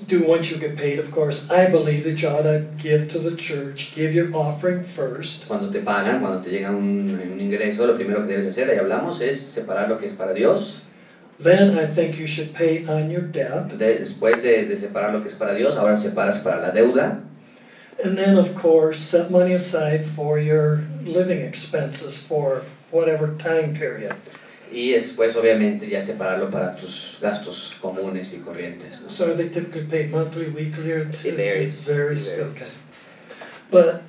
do once you get paid, of course. I believe that you ought to give to the church, give your offering first. Cuando te pagan, cuando te llega un, un ingreso, lo primero que debes hacer, ahí hablamos, es separar lo que es para Dios. Then I think you should pay on your debt. De- después de, de separar lo que es para Dios, ahora separas para la deuda. And then, of course, set money aside for your living expenses for whatever time period. Y después, obviamente, ya separarlo para tus gastos comunes y corrientes. ¿no? So they typically paid monthly, weekly, or? It varies. Varies, It varies. okay. But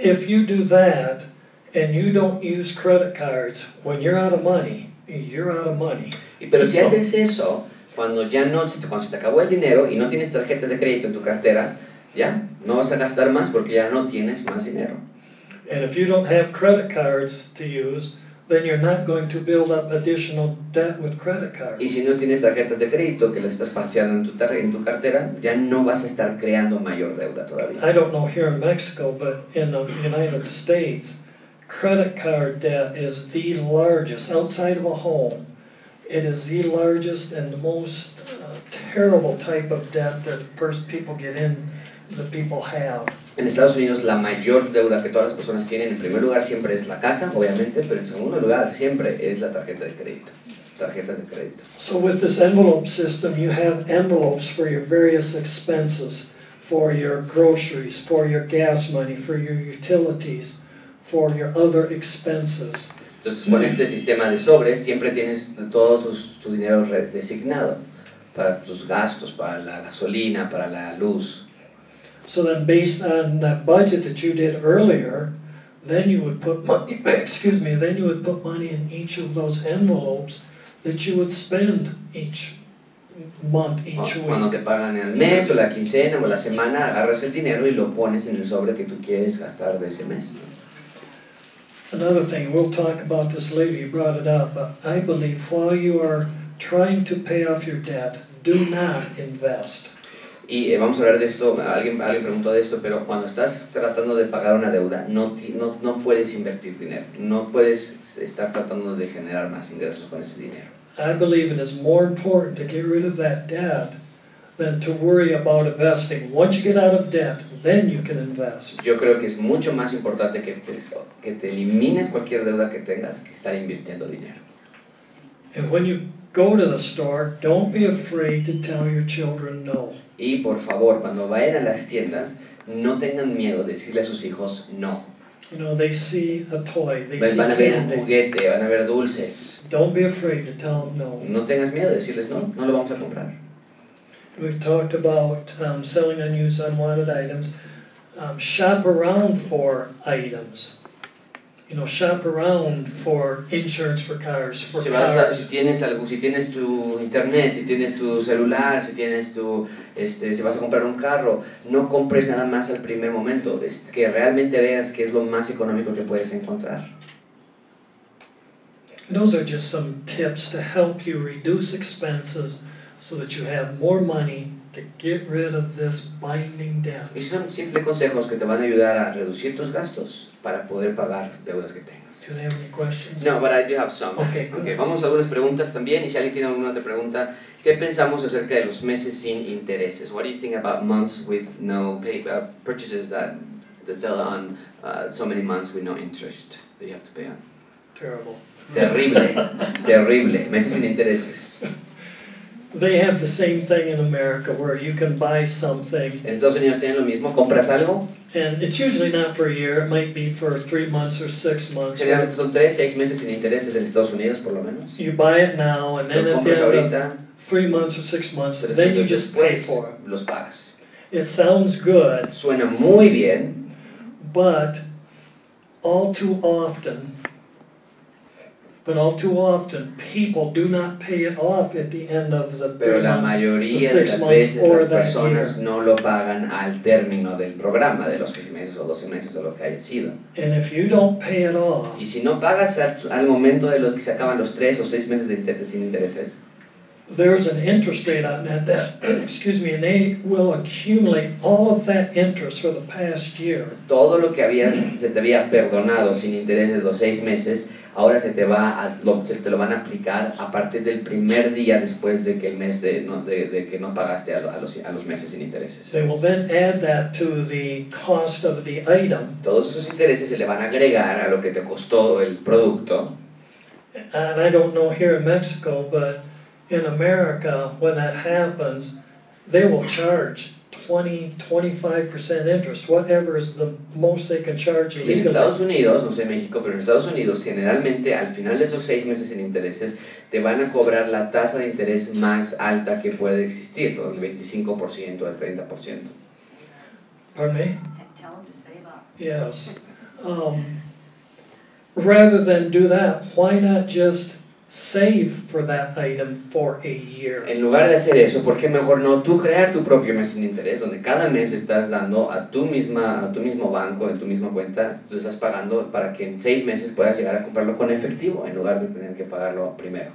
if you do that and you don't use credit cards, when you're out of money, you're out of money. Y, pero si haces eso, cuando ya no, si te- cuando se te acabó el dinero y no tienes tarjetas de crédito en tu cartera, ya no vas a gastar más porque ya no tienes más dinero. And if you don't have credit cards to use, then you're not going to build up additional debt with credit Y cards. si no tienes tarjetas de crédito que las estás paseando en tu, en tu cartera, ya no vas a estar creando mayor deuda todavía. I don't know here in Mexico, but in the United States, credit card debt is the largest outside of a home. It is the largest and the most uh, terrible type of debt that first people get in, that people have. En Estados Unidos la mayor deuda que todas las personas tienen, en primer lugar siempre es la casa, obviamente, pero en segundo lugar siempre es la tarjeta de crédito. Tarjetas de crédito. So with this envelope system, you have envelopes for your various expenses, for your groceries, for your gas money, for your utilities, for your other expenses. Entonces con este sistema de sobres siempre tienes todo tus- tu dinero designado para tus gastos, para la gasolina, para la luz. So then based on that budget that you did earlier, then you would put money, excuse me, then you would put money in each of those envelopes that you would spend each month, each week. Cuando te pagan el mes o la quincena o la semana, agarras el dinero y lo pones en el sobre que tú quieres gastar de ese mes. Another thing, we'll talk about this later, you brought it up, but I believe while you are trying to pay off your debt, do not invest. Y eh, vamos a hablar de esto, alguien, alguien preguntó de esto, pero cuando estás tratando de pagar una deuda, no, no, no puedes invertir dinero, no puedes estar tratando de generar más ingresos con ese dinero. I believe it is more important to get rid of that debt than to worry about investing. Once you get out of debt, then you can invest. Yo creo que es mucho más importante que te, que te elimines cualquier deuda que tengas que estar invirtiendo dinero. And when you go to the store, don't be afraid to tell your children no. Y por favor, cuando vayan a las tiendas, no tengan miedo de decirle a sus hijos no. You know, they see a toy, they see Van a ver un candy. juguete, van a ver dulces. Don't be afraid to tell them no. No tengas miedo de decirles no, no lo vamos a comprar. We've talked about um, selling unused, unwanted items. Um, shop around for items. You know, shop around for insurance for cars, for Si, vas a- si tienes algo, si tienes tu internet, si tienes tu celular, si tienes tu, este, si vas a comprar un carro, no compres nada más al primer momento, es que realmente veas qué es lo más económico que puedes encontrar. Those are just some tips to help you reduce expenses so that you have more money to get rid of this binding debt. Y son simples consejos que te van a ayudar a reducir tus gastos para poder pagar deudas que tengas. Do they have any questions? No, but I do have some. Okay, good. Ok, vamos a algunas preguntas también. Y si alguien tiene alguna otra pregunta, ¿qué pensamos acerca de los meses sin intereses? What do you think about months with no pay, uh, purchases that, that sell on uh, so many months with no interest that you have to pay on? Terrible. Terrible, terrible. Meses sin intereses. They have the same thing in America where you can buy something En Estados Unidos tienen lo mismo. Compras algo, and it's usually not for a year, it might be for three months or six months. generalmente son tres, seis meses sin intereses en Estados Unidos por lo menos. You buy it now and then Lo at the compras end of ahorita, three months or six months, tres then you meses just pay después for it. los pagas. It sounds good, Suena muy bien, but all too often, But all too often, people do not pay it off at the end of the Pero three la months. mayoría the de las veces las personas no lo pagan al término del programa, de los 6 meses o 12 meses o lo que haya sido. And if you don't pay it off, Y si no pagas al, al momento de los que se acaban los 3 o 6 meses de sin intereses, there's an interest rate on that excuse me, and they will accumulate all of that interest for the past year. todo lo que habías, se te había perdonado sin intereses los 6 meses, ahora se te, va a, lo, se te lo van a aplicar a partir del primer día después de que el mes de, no, de, de que no pagaste a, lo- a los, a los meses sin intereses. They will then add that to the cost of the item. Todos esos intereses se le van a agregar a lo que te costó el producto. And I don't know here in Mexico, but in America, when that happens, they will charge 20, 25% interest, whatever is the most they can charge Y en Estados. Unidos, no sé México, pero en Estados Unidos generalmente al final de esos seis meses sin intereses te van a cobrar la tasa de interés más alta que puede existir, ¿no? el 25% al 30%. Pardon me? Tell them to save up. Yes. Um, rather than do that, why not just save for that item for a year? En lugar de hacer eso, ¿por qué mejor no tú crear tu propio mes sin interés, donde cada mes estás dando a tu, misma, a tu mismo banco, en tu misma cuenta, tú estás pagando para que en seis meses puedas llegar a comprarlo con efectivo, en lugar de tener que pagarlo primero.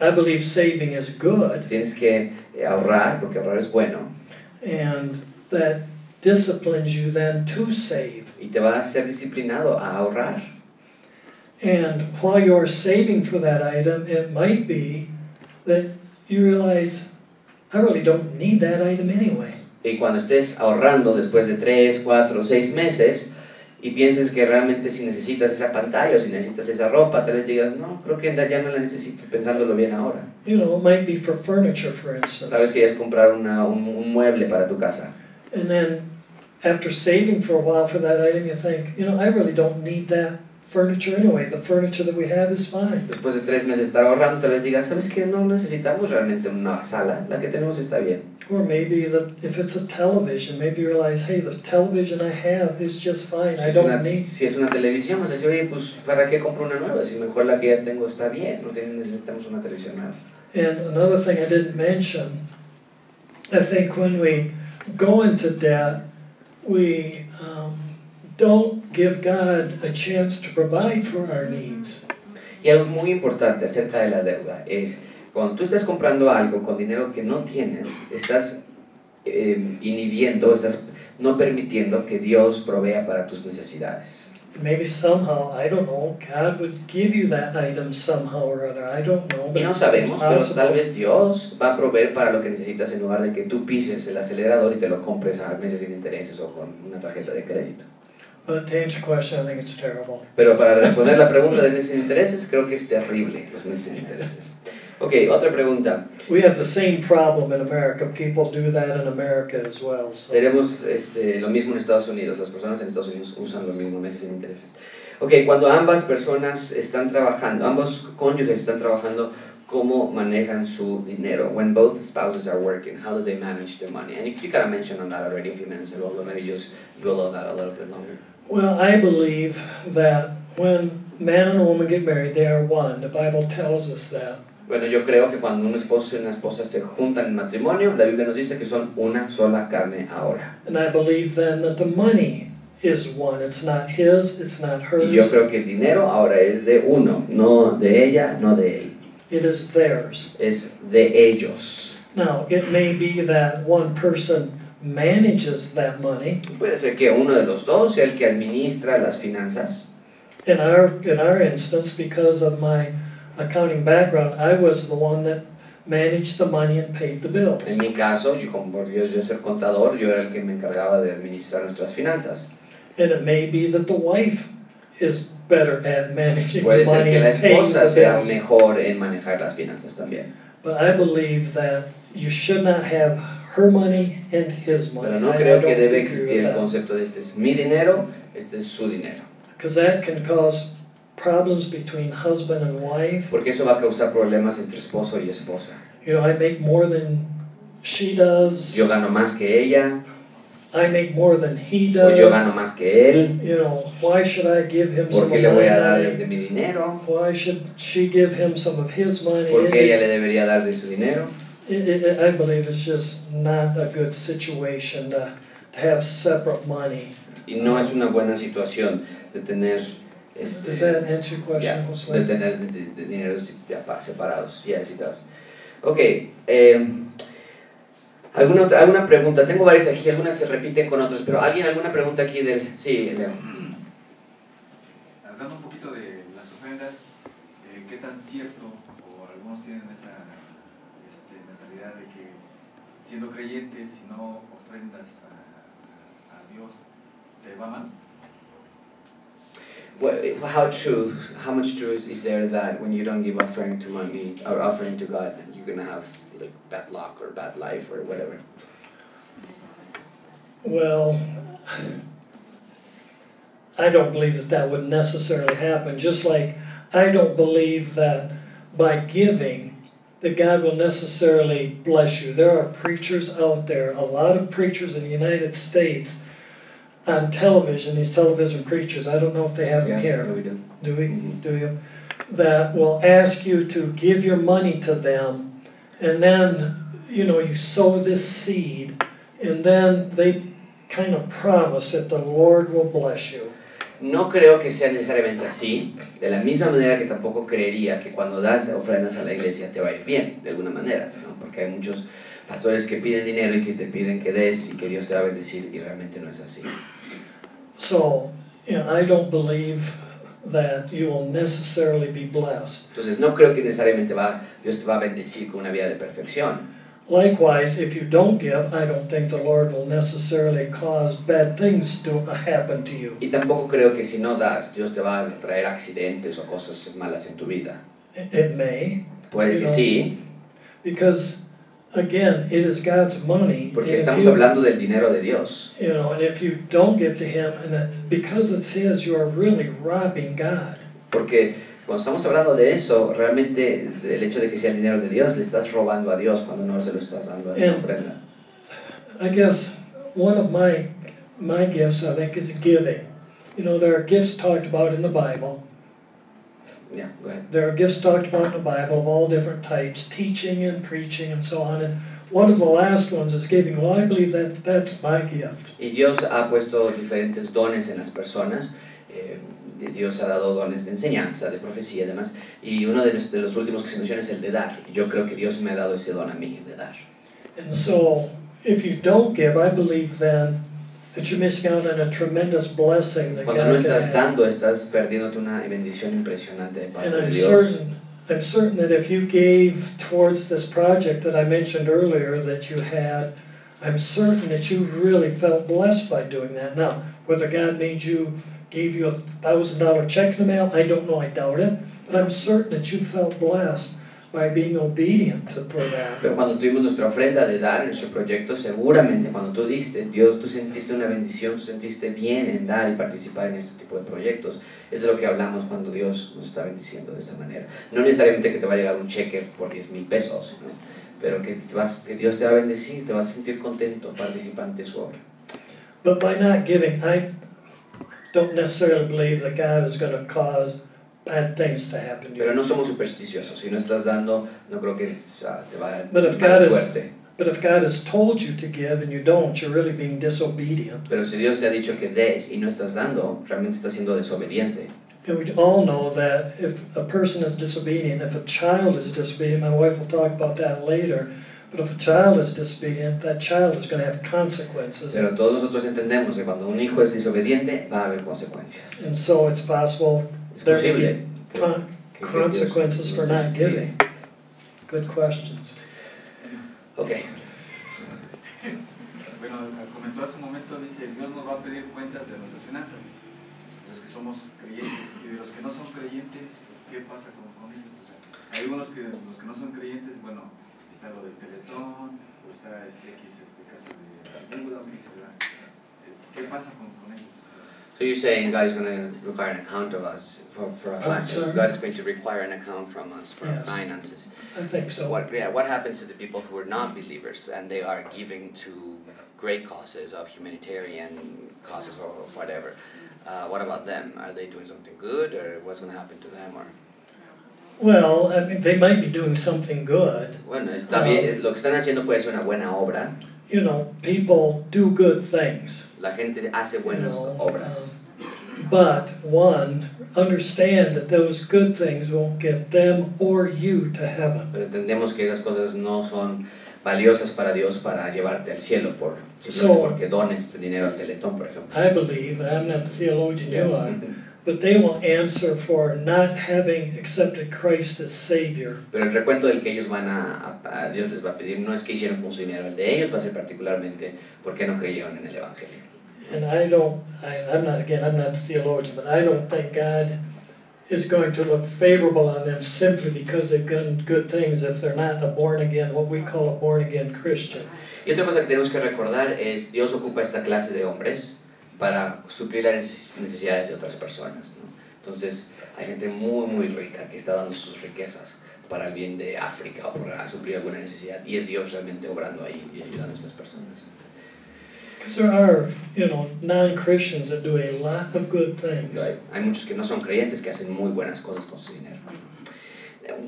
I believe saving is good, Tienes que eh, ahorrar, porque ahorrar es bueno, and that disciplines you then to save. y te va a hacer disciplinado a ahorrar. And while you're saving for that item, it might be that you realize, I really don't need that item anyway. Y cuando estés ahorrando después de 3, 4, 6 meses y pienses que realmente si necesitas esa pantalla o si necesitas esa ropa, tal vez digas, no, creo que ya no la necesito, pensándolo bien ahora. You know, it might be for furniture, for Tal vez instance. querías comprar una, un, un mueble para tu casa. And then after saving for a while for that item, you think, you know, I really don't need that furniture anyway. The furniture that we have is fine. Después de 3 meses estar ahorrando, tal vez digas, ¿sabes qué? No necesitamos realmente una sala, la que tenemos está bien. Or maybe that if it's a television, maybe you realize, hey, the television I have is just fine. Si I es, una, don't need. si es una televisión, vas a decir, oye, pues ¿para qué compro una nueva? Si mejor la que ya tengo está bien, no necesitamos una televisión nueva. And another thing I didn't mention, I think when we go into debt, we um, don't give God a chance to provide for our needs. Y algo muy importante acerca de la deuda es, cuando tú estás comprando algo con dinero que no tienes, estás eh, inhibiendo, estás no permitiendo que Dios provea para tus necesidades. Maybe somehow, I don't know, God would give you that item somehow or other. I don't know, Y no sabemos, pero possible. tal vez Dios va a proveer para lo que necesitas en lugar de que tú pises el acelerador y te lo compres a meses sin intereses o con una tarjeta de crédito. But to answer your question, I think it's terrible. Pero para responder la pregunta de sin intereses, creo que es terrible los sin intereses. Ok, otra pregunta. We have the same problem in America. People do that in America as well. So. Tenemos este, lo mismo en Estados Unidos, las personas en Estados Unidos usan lo mismo meses sin intereses. Ok, cuando ambas personas están trabajando, ambos cónyuges están trabajando, ¿cómo manejan su dinero? When both spouses are working, how do they manage their money? And you, you kind of mentioned on that already a few minutes ago, but maybe just dwell on that a little bit longer. Well, I believe that when man and woman get married, they are one. The Bible tells us that. Bueno, yo creo que cuando un esposo y una esposa se juntan en matrimonio, la Biblia nos dice que son una sola carne ahora. And I believe then that the money is one. It's not his, it's not Y yo hers, creo que el dinero ahora es de uno, no de ella, no de él. it is theirs. Es de ellos. Now, it may be that one person manages that money. Puede ser que uno de los dos sea el que administra las finanzas. In our, in our instance, because of my accounting background, I was the one that managed the money and paid the bills. En mi caso, yo como por yo, yo ser contador, yo era el que me encargaba de administrar nuestras finanzas. And it may be that the wife is better at managing Puede the ser que la esposa sea mejor en manejar las finanzas también. But I believe that you should not have her money and his money. Pero no I- I creo que don't debe existir el concepto de este es mi dinero, este es su dinero. Because that can cause problems between husband and wife. Porque eso va a causar problemas entre esposo y esposa. You know, I make more than she does. Yo gano más que ella, I make more than he o yo gano does. más que él, You know, why should I give him ¿por some qué of le voy my a dar de, money? mi dinero? Why should she give him some of his money? ¿Por qué ella le debería dar de su dinero? It- it- I believe it's just not a good situation to, to have separate money. Y no es una buena situación de tener este, Does that answer your question, de Josue? tener de, de- de dineros separados. Yes, it does. Ok. eh, ¿alguna, otra- ¿Alguna pregunta? Tengo varias aquí, algunas se repiten con otras, pero ¿alguien alguna pregunta aquí del... Sí, Leo. Hablando un poquito de las ofrendas, eh, ¿qué tan cierto, o algunos tienen esa siendo creyentes, si no ofrendas a, a Dios, te va mal? What, how true, how much truth is there that when you don't give offering to money or offering to God, you're gonna have like bad luck or bad life or whatever? Well, I don't believe that that would necessarily happen, just like I don't believe that by giving, that God will necessarily bless you. There are preachers out there, a lot of preachers in the United States on television, these television preachers, I don't know if they have them here. yeah, we do. Do we, Mhm. do you? That will ask you to give your money to them, and then, you know, you sow this seed, and then they kind of promise that the Lord will bless you. No creo que sea necesariamente así, de la misma manera que tampoco creería que cuando das ofrendas a la iglesia te va a ir bien, de alguna manera, ¿no? porque hay muchos pastores que piden dinero y que te piden que des y que Dios te va a bendecir y realmente no es así. So, you know, I don't believe that you will necessarily be blessed. Entonces no creo que necesariamente va, Dios te va a bendecir con una vida de perfección. Likewise, if you don't give, I don't think the Lord will necessarily cause bad things to happen to you. Y tampoco creo que si no das, Dios te va a traer accidentes o cosas malas en tu vida. It may, Puede que sí, because again, it is God's money. porque estamos you- hablando del dinero de Dios. You know, and if you don't give to Him, and because it's His, you are really robbing God. Porque cuando estamos hablando de eso, realmente el hecho de que sea el dinero de Dios, le estás robando a Dios cuando no se lo estás dando en And- ofrenda. I guess one of my my gifts, I think, is giving. You know, there are gifts talked about in the Bible. Yeah, go ahead. There are gifts talked about in the Bible of all different types, teaching and preaching and so on. And one of the last ones is giving. Well, I believe that that's my gift. Y Dios ha puesto diferentes dones en las personas. eh, Dios ha dado dones de enseñanza, de profecía y demás. Y uno de los, de los últimos que se menciona es el de dar. Yo creo que Dios me ha dado ese don a mí, el de dar. And so, if you don't give, I believe then that you're missing out on a tremendous blessing that Cuando no estás dando, estás perdiéndote una bendición impresionante de parte And de I'm Dios. certain, I'm certain that if you gave towards this project that I mentioned earlier that you had, I'm certain that you really felt blessed by doing that. Now, whether God made you, gave you a thousand dollar check in the mail, I don't know, I doubt it. But I'm certain that you felt blessed by being obedient to, for that. Pero cuando tuvimos nuestra ofrenda de dar en nuestro proyecto, seguramente cuando tú diste, Dios, tú sentiste una bendición, tú sentiste bien en dar y participar en este tipo de proyectos. Es de lo que hablamos cuando Dios nos está bendiciendo de esa manera. No necesariamente que te va a llegar un cheque por 10 mil pesos, ¿no? pero que, vas, que Dios te va a bendecir, te vas a sentir contento participante de su obra. But by not giving, I don't necessarily believe that God is going to cause bad things to happen to you. Pero no somos supersticiosos. Si no estás dando, no creo que ah, te va a But if God is- suerte. But if God has told you to give and you don't, you're really being disobedient. Pero si Dios te ha dicho que des y no estás dando, realmente estás siendo desobediente. And we all know that if a person is disobedient, if a child is disobedient, my wife will talk about that later, but if a child is disobedient, that child is going to have consequences. Pero todos nosotros entendemos que cuando un hijo es desobediente va a haber consecuencias. And so it's possible Es there may be que, con- que- que consequences Dios for not giving. Good questions. Ok, Bueno, comentó hace un momento, dice, Dios nos va a pedir cuentas de nuestras finanzas, de los que somos creyentes y de los que no son creyentes, ¿qué pasa con, con ellos? O sea, hay unos que, los que no son creyentes, bueno, está lo del Teletón, o está este X, este caso de ayuda, o qué se da. Este, ¿Qué pasa con, con ellos? So you're saying God is going to require an account of us for, for our finances. God is going to require an account from us for our Yes. finances. I think so. What, yeah, what happens to the people who are not believers and they are giving to great causes, of humanitarian causes or whatever. Uh, what about them? Are they doing something good, or what's going to happen to them? Or Well, I mean, they might be doing something good. bueno, está bien. Lo que están haciendo puede ser una buena obra. You know, people do good things. La gente hace You buenas know, obras. um, but one, understand that those good things won't get them or you to heaven. Pero entendemos que esas cosas no son valiosas para Dios para llevarte al cielo por So- porque dones dinero al Teletón, por ejemplo. I believe, I'm not the theologian you Yeah. are, but they will answer for not having accepted Christ as Savior. Pero el recuento del que ellos van a, a, a Dios les va a pedir no es que hicieron con su dinero, el de ellos va a ser particularmente porque no creyeron en el Evangelio. And I don't, I, I'm not, again, I'm not the theologian, but I don't think God is going to look favorable on them simply because they've done good things if they're not a born again, what we call a born again Christian. Y otra cosa que tenemos que recordar es Dios ocupa esta clase de hombres para suplir las neces- necesidades de otras personas. ¿no? Entonces hay gente muy, muy rica que está dando sus riquezas para el bien de África o para suplir alguna necesidad. Y es Dios realmente obrando ahí y ayudando a estas personas. Because there are, you know, non-Christians that do a lot of good things. Hay, hay muchos que no son creyentes que hacen muy buenas cosas con su dinero.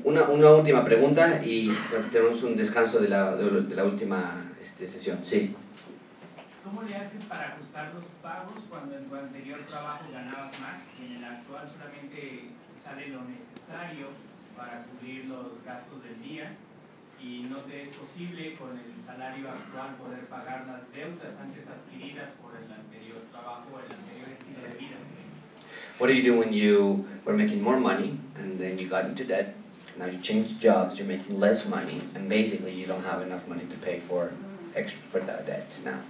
Una, una última pregunta y tenemos un descanso de la, de, de la última este, sesión. Sí. ¿Cómo le haces para ajustar los pagos cuando en tu anterior trabajo ganabas más y en el actual solamente sale lo necesario para cubrir los gastos del día y no te es posible con el salario actual poder pagar las deudas antes adquiridas por el anterior trabajo o el anterior estilo de vida? What do you do when you were making more money and then you got into debt? Now you change jobs, you're making less money, and basically you don't have enough money to pay for extra for that debt. Now,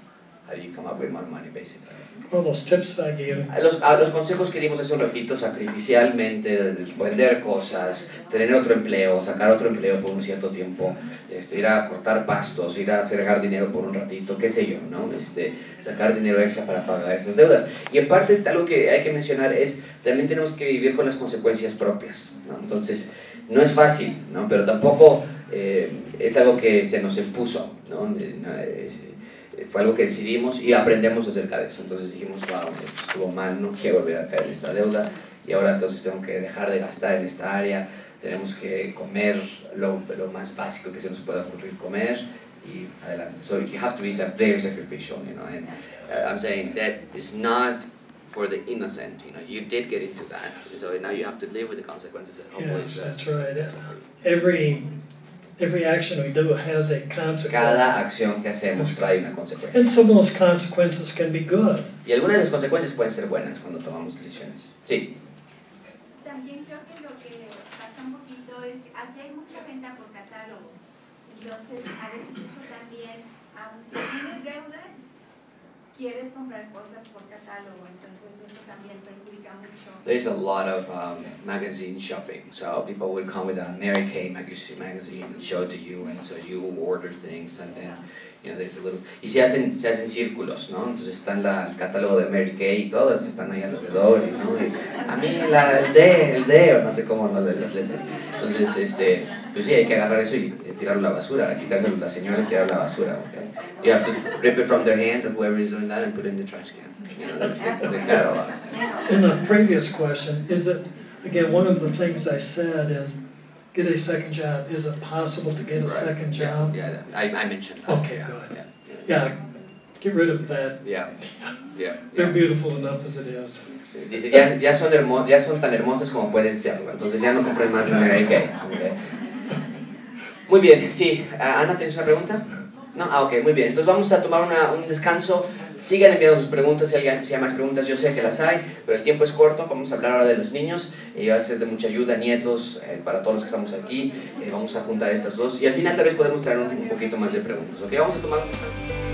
how do you come up with more money, basically? All those tips that I gave. A Los, a los consejos que dimos hace un ratito, sacrificialmente, vender cosas, tener otro empleo, sacar otro empleo por un cierto tiempo, este, ir a cortar pastos, ir a hacer dinero por un ratito, qué sé yo, ¿no? Este, sacar dinero extra para pagar esas deudas. Y en parte, algo que hay que mencionar es, también tenemos que vivir con las consecuencias propias, ¿no? Entonces, no es fácil, ¿no? Pero tampoco eh, es algo que se nos impuso, ¿no? Es- fue algo que decidimos y aprendemos acerca de eso. Entonces dijimos, wow, esto estuvo mal, no quiero volver a caer en esta deuda y ahora entonces tengo que dejar de gastar en esta área, tenemos que comer lo, lo más básico que se nos pueda ocurrir comer y adelante. So you have to be very sacrificial, you know, and uh, I'm saying that is not for the innocent, you know, you did get into that, so now you have to live with the consequences and hopefully Yes, that's right. Every, every action we do has a consequence. Cada acción que hacemos trae una consecuencia. And some of those consequences can be good. Y algunas de esas consecuencias pueden ser buenas cuando tomamos decisiones. Sí. También creo que lo que pasa un poquito es, aquí hay mucha venta por catálogo. Entonces, a veces eso también, aunque tienes deudas, quieres comprar cosas por catálogo. Entonces, eso también perjudica mucho. There's a lot of um, magazine shopping. So people would come with a Mary Kay magazine, and show it to you, and so you order things, and then you know there's a little. Y se hacen se hacen círculos, ¿no? Entonces está en la, el catálogo de Mary Kay y todos están ahí alrededor, ¿no? Y a mí la, el D, el D, o no sé cómo no las letras. Entonces este, pues sí hay que agarrar eso y tirarlo a la basura, a la señora y tirarlo la basura. Okay? You have to rip it from their hand of whoever is doing that and put it in the trash can. You know, that's, that's, that's that a lot. In the previous question, is it, again, one of the things I said is, get a second job. Is it possible to get a Right. second job? Yeah, I, I mentioned that. Okay, yeah, good. Yeah, Yeah, get rid of that. yeah, yeah. They're yeah. beautiful enough as it is. Dice, ya, ya, son hermo ya son tan hermosas como pueden serlo, entonces ya no compren más de Mary Kay. Muy bien, sí. Ah, Ana, ¿tienes una pregunta? No, ah, ok, muy bien. Entonces vamos a tomar una, un descanso. Sigan enviando sus preguntas si, alguien, si hay más preguntas. Yo sé que las hay, pero el tiempo es corto. Vamos a hablar ahora de los niños y va a ser de mucha ayuda, nietos, eh, para todos los que estamos aquí. Eh, vamos a juntar estas dos y al final tal vez podemos traer un, poquito más de preguntas. Ok, vamos a tomar un.